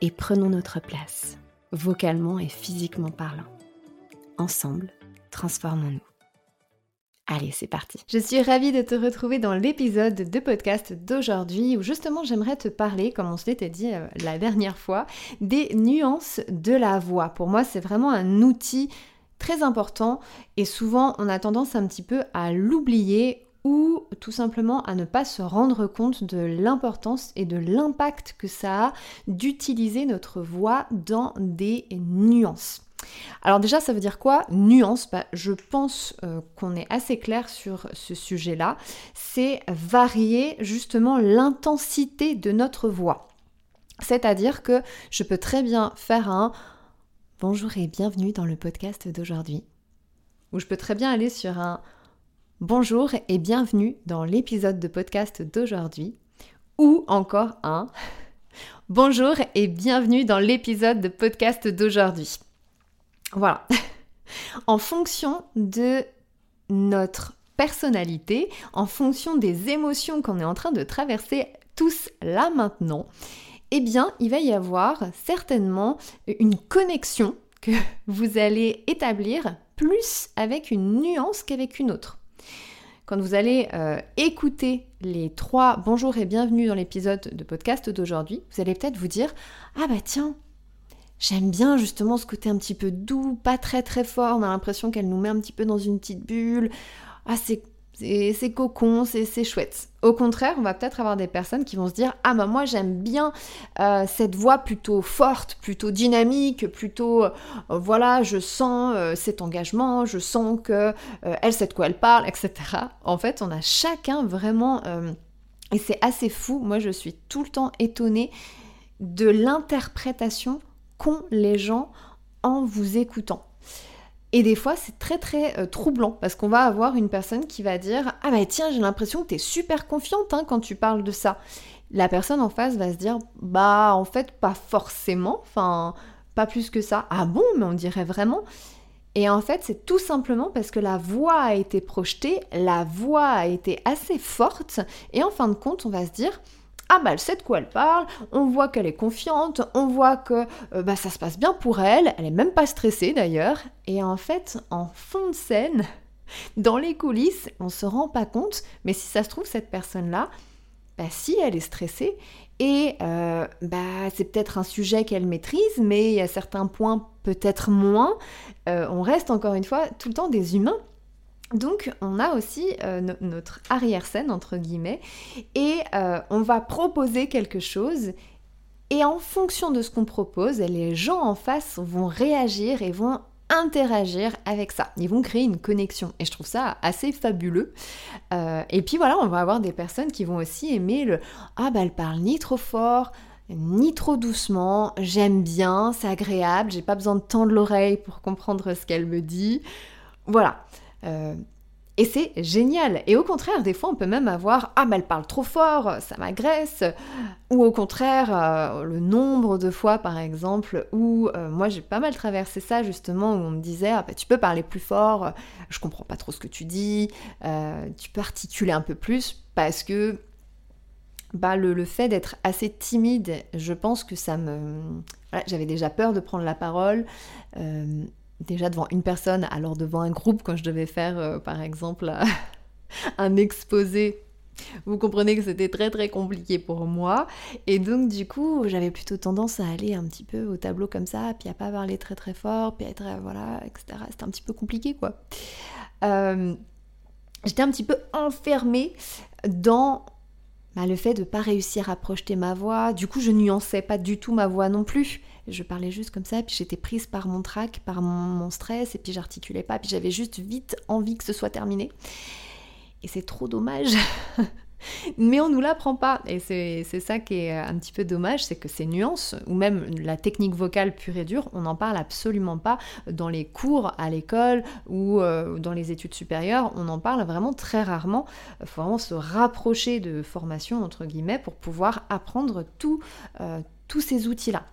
et prenons notre place, vocalement et physiquement parlant. Ensemble, transformons-nous. Allez, c'est parti. Je suis ravie de te retrouver dans l'épisode de podcast d'aujourd'hui où justement j'aimerais te parler, comme on se l'était dit euh, la dernière fois, des nuances de la voix. Pour moi, c'est vraiment un outil très important et souvent on a tendance un petit peu à l'oublier ou tout simplement à ne pas se rendre compte de l'importance et de l'impact que ça a d'utiliser notre voix dans des nuances. Alors déjà, ça veut dire quoi Nuance, bah, je pense euh, qu'on est assez clair sur ce sujet-là. C'est varier justement l'intensité de notre voix. C'est-à-dire que je peux très bien faire un bonjour et bienvenue dans le podcast d'aujourd'hui. Ou je peux très bien aller sur un Bonjour et bienvenue dans l'épisode de podcast d'aujourd'hui. Ou encore un Bonjour et bienvenue dans l'épisode de podcast d'aujourd'hui. Voilà. en fonction de notre personnalité, en fonction des émotions qu'on est en train de traverser tous là maintenant, eh bien, il va y avoir certainement une connexion que vous allez établir plus avec une nuance qu'avec une autre quand vous allez euh, écouter les trois bonjour et bienvenue dans l'épisode de podcast d'aujourd'hui, vous allez peut-être vous dire Ah bah tiens, j'aime bien justement ce côté un petit peu doux, pas très très fort, on a l'impression qu'elle nous met un petit peu dans une petite bulle. Ah, c'est c'est cocon, c'est chouette. Au contraire, on va peut-être avoir des personnes qui vont se dire Ah, bah moi j'aime bien euh, cette voix plutôt forte, plutôt dynamique, plutôt euh, voilà, je sens euh, cet engagement, je sens que elle sait de quoi elle parle, etc. En fait, on a chacun vraiment. et c'est assez fou, moi je suis tout le temps étonnée de l'interprétation qu'ont les gens en vous écoutant. Et des fois, c'est très très euh, troublant parce qu'on va avoir une personne qui va dire Ah bah tiens, j'ai l'impression que tu es super confiante hein, quand tu parles de ça. La personne en face va se dire Bah en fait, pas forcément, enfin, pas plus que ça. Ah bon, mais on dirait vraiment. Et en fait, c'est tout simplement parce que la voix a été projetée, la voix a été assez forte, et en fin de compte, on va se dire ah bah elle sait de quoi elle parle, on voit qu'elle est confiante, on voit que euh, bah, ça se passe bien pour elle, elle est même pas stressée d'ailleurs, et en fait en fond de scène, dans les coulisses, on se rend pas compte, mais si ça se trouve cette personne-là, bah si elle est stressée, et euh, bah c'est peut-être un sujet qu'elle maîtrise, mais il y a certains points peut-être moins, euh, on reste encore une fois tout le temps des humains donc on a aussi euh, notre arrière-scène entre guillemets et euh, on va proposer quelque chose et en fonction de ce qu'on propose, les gens en face vont réagir et vont interagir avec ça. Ils vont créer une connexion et je trouve ça assez fabuleux. Euh, et puis voilà, on va avoir des personnes qui vont aussi aimer le ah bah elle parle ni trop fort, ni trop doucement, j'aime bien, c'est agréable, j'ai pas besoin de tendre l'oreille pour comprendre ce qu'elle me dit. Voilà. Euh, et c'est génial. Et au contraire, des fois, on peut même avoir Ah, mais elle parle trop fort, ça m'agresse. Ou au contraire, euh, le nombre de fois, par exemple, où euh, moi j'ai pas mal traversé ça justement, où on me disait Ah, bah, tu peux parler plus fort, je comprends pas trop ce que tu dis, tu peux articuler un peu plus, parce que bah, le, le fait d'être assez timide, je pense que ça me. J'avais déjà peur de prendre la parole déjà devant une personne, alors devant un groupe, quand je devais faire, euh, par exemple, un exposé, Vous comprenez que c'était très très compliqué pour moi. Et donc du coup, j'avais plutôt tendance à aller un petit peu au tableau comme ça, puis à pas parler très très fort, puis à être, voilà, etc. C'était un petit peu compliqué quoi. Euh, j'étais un petit peu enfermée dans bah, le fait de ne pas réussir à projeter ma voix. Du coup, je nuançais pas du tout ma voix non plus. Je parlais juste comme ça, puis j'étais prise par mon trac, par mon stress, et puis j'articulais pas, puis j'avais juste vite envie que ce soit terminé. Et c'est trop dommage. Mais on nous l'apprend pas. Et c'est ça qui est un petit peu dommage, c'est que ces nuances, ou même la technique vocale pure et dure, on n'en parle absolument pas dans les cours à l'école ou euh, dans les études supérieures. On en parle vraiment très rarement. Il faut vraiment se rapprocher de formation, entre guillemets, pour pouvoir apprendre euh, tous ces outils-là.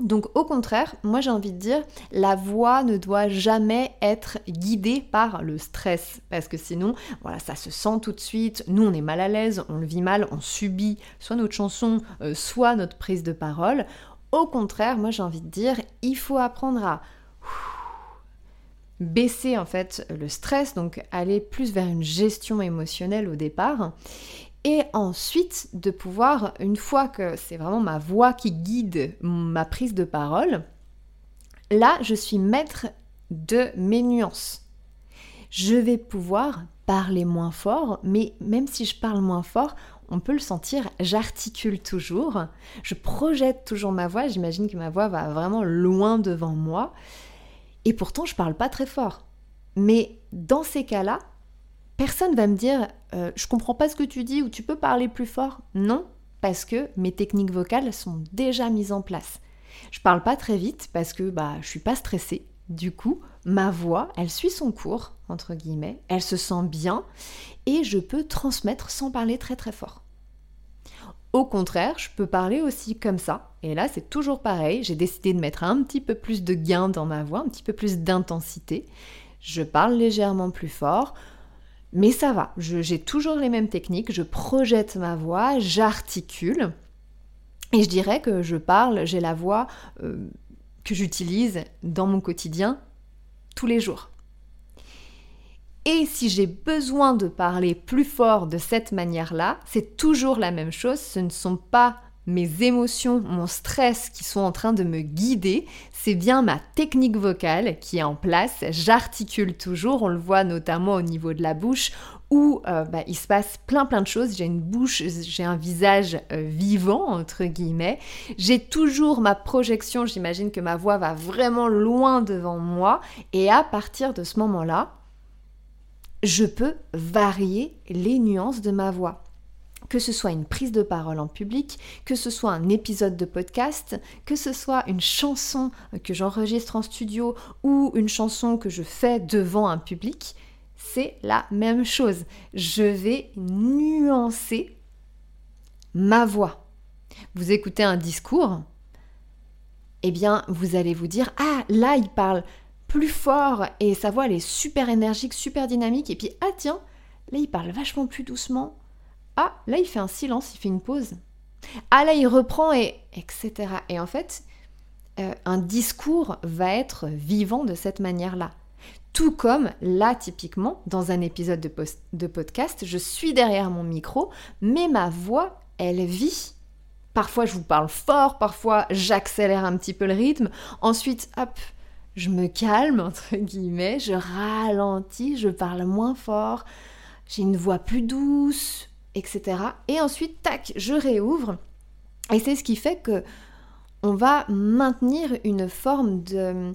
Donc au contraire, moi j'ai envie de dire, la voix ne doit jamais être guidée par le stress, parce que sinon, voilà, ça se sent tout de suite, nous on est mal à l'aise, on le vit mal, on subit soit notre chanson, euh, soit notre prise de parole. Au contraire, moi j'ai envie de dire, il faut apprendre à baisser en fait le stress, donc aller plus vers une gestion émotionnelle au départ, et ensuite de pouvoir, une fois que c'est vraiment ma voix qui guide ma prise de parole, là je suis maître de mes nuances. Je vais pouvoir parler moins fort, mais même si je parle moins fort, on peut le sentir, j'articule toujours, je projette toujours ma voix, j'imagine que ma voix va vraiment loin devant moi, et pourtant je parle pas très fort. Mais dans ces cas-là, personne va me dire euh, je comprends pas ce que tu dis ou tu peux parler plus fort. Non, parce que mes techniques vocales sont déjà mises en place. Je parle pas très vite parce que bah je suis pas stressée. Du coup, ma voix, elle suit son cours entre guillemets, elle se sent bien et je peux transmettre sans parler très très fort. Au contraire, je peux parler aussi comme ça. Et là, c'est toujours pareil. J'ai décidé de mettre un petit peu plus de gain dans ma voix, un petit peu plus d'intensité. Je parle légèrement plus fort. Mais ça va, j'ai toujours les mêmes techniques, je projette ma voix, j'articule. Et je dirais que je parle, j'ai la voix euh, que j'utilise dans mon quotidien tous les jours. Et si j'ai besoin de parler plus fort de cette manière-là, c'est toujours la même chose, ce ne sont pas mes émotions, mon stress qui sont en train de me guider, c'est bien ma technique vocale qui est en place. J'articule toujours, on le voit notamment au niveau de la bouche où euh, bah, il se passe plein plein de choses. J'ai une bouche, j'ai un visage euh, vivant, entre guillemets. J'ai toujours ma projection, j'imagine que ma voix va vraiment loin devant moi. Et à partir de ce moment-là, je peux varier les nuances de ma voix que ce soit une prise de parole en public, que ce soit un épisode de podcast, que ce soit une chanson que j'enregistre en studio ou une chanson que je fais devant un public, c'est la même chose. Je vais nuancer ma voix. Vous écoutez un discours, eh bien, vous allez vous dire Ah, là, il parle plus fort et sa voix, elle est super énergique, super dynamique. Et puis, ah, tiens, là, il parle vachement plus doucement ah, là il fait un silence, il fait une pause. Ah là il reprend et etc. Et en fait, euh, un discours va être vivant de cette manière-là. Tout comme là, typiquement, dans un épisode de, de, podcast, je suis derrière mon micro, mais ma voix, elle vit. Parfois, je vous parle fort, parfois, j'accélère un petit peu le rythme. Ensuite, hop, je me calme, entre guillemets, je ralentis, je parle moins fort, j'ai une voix plus douce, etc. Et ensuite, tac, je réouvre. Et c'est ce qui fait que on va maintenir une forme de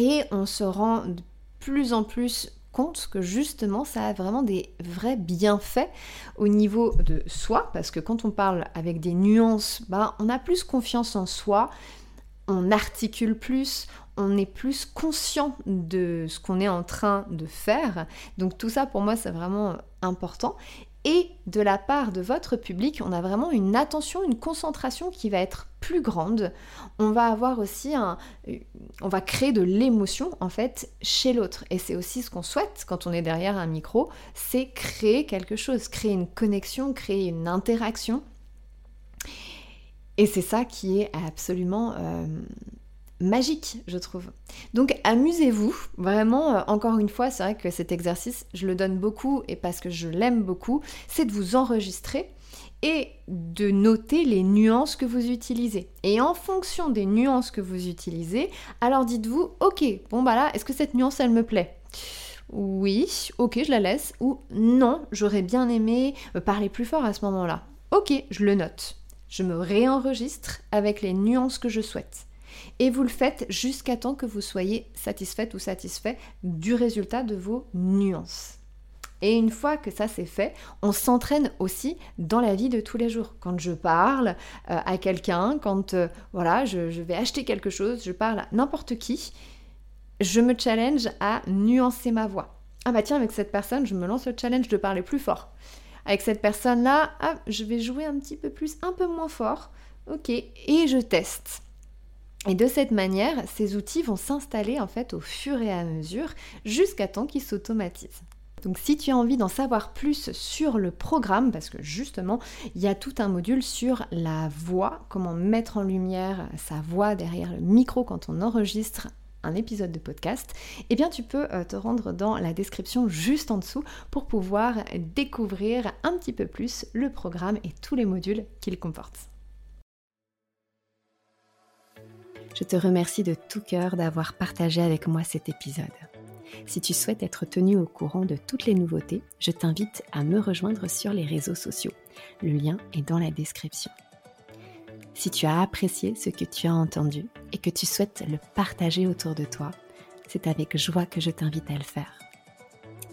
Et on se rend de plus en plus compte que justement ça a vraiment des vrais bienfaits au niveau de soi, parce que quand on parle avec des nuances, bah, on a plus confiance en soi, on articule plus, on est plus conscient de ce qu'on est en train de faire. Donc tout ça pour moi c'est vraiment important. Et de la part de votre public, on a vraiment une attention, une concentration qui va être plus grande. On va avoir aussi un... On va créer de l'émotion en fait chez l'autre. Et c'est aussi ce qu'on souhaite quand on est derrière un micro, c'est créer quelque chose, créer une connexion, créer une interaction. Et c'est ça qui est absolument... Euh, magique, je trouve. Donc amusez-vous, vraiment, euh, encore une fois, c'est vrai que cet exercice, je le donne beaucoup et parce que je l'aime beaucoup, c'est de vous enregistrer et de noter les nuances que vous utilisez. Et en fonction des nuances que vous utilisez, alors dites-vous, ok, bon bah là, est-ce que cette nuance, elle me plaît? Oui, ok, je la laisse. Ou non, j'aurais bien aimé parler plus fort à ce moment-là. Ok, je le note. Je me réenregistre avec les nuances que je souhaite et vous le faites jusqu'à temps que vous soyez satisfaite ou satisfait du résultat de vos nuances. Et une fois que ça c'est fait, on s'entraîne aussi dans la vie de tous les jours. Quand je parle euh, à quelqu'un, quand euh, voilà, je, vais acheter quelque chose, je parle à n'importe qui, je me challenge à nuancer ma voix. Ah bah tiens, avec cette personne, je me lance le challenge de parler plus fort. Avec cette personne-là, ah, je vais jouer un petit peu plus, un peu moins fort. Ok, et je teste. Et de cette manière, ces outils vont s'installer en fait au fur et à mesure jusqu'à temps qu'ils s'automatisent. Donc si tu as envie d'en savoir plus sur le programme, parce que justement, il y a tout un module sur la voix, comment mettre en lumière sa voix derrière le micro quand on enregistre un épisode de podcast, eh bien tu peux euh, te rendre dans la description juste en dessous pour pouvoir découvrir un petit peu plus le programme et tous les modules qu'il comporte. Je te remercie de tout cœur d'avoir partagé avec moi cet épisode. Si tu souhaites être tenu au courant de toutes les nouveautés, je t'invite à me rejoindre sur les réseaux sociaux. Le lien est dans la description. Si tu as apprécié ce que tu as entendu et que tu souhaites le partager autour de toi, c'est avec joie que je t'invite à le faire.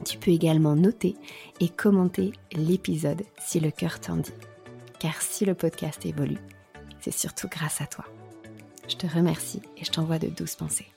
Tu peux également noter et commenter l'épisode si le cœur t'en dit. Car si le podcast évolue, c'est surtout grâce à toi. Je te remercie et je t'envoie de douces pensées.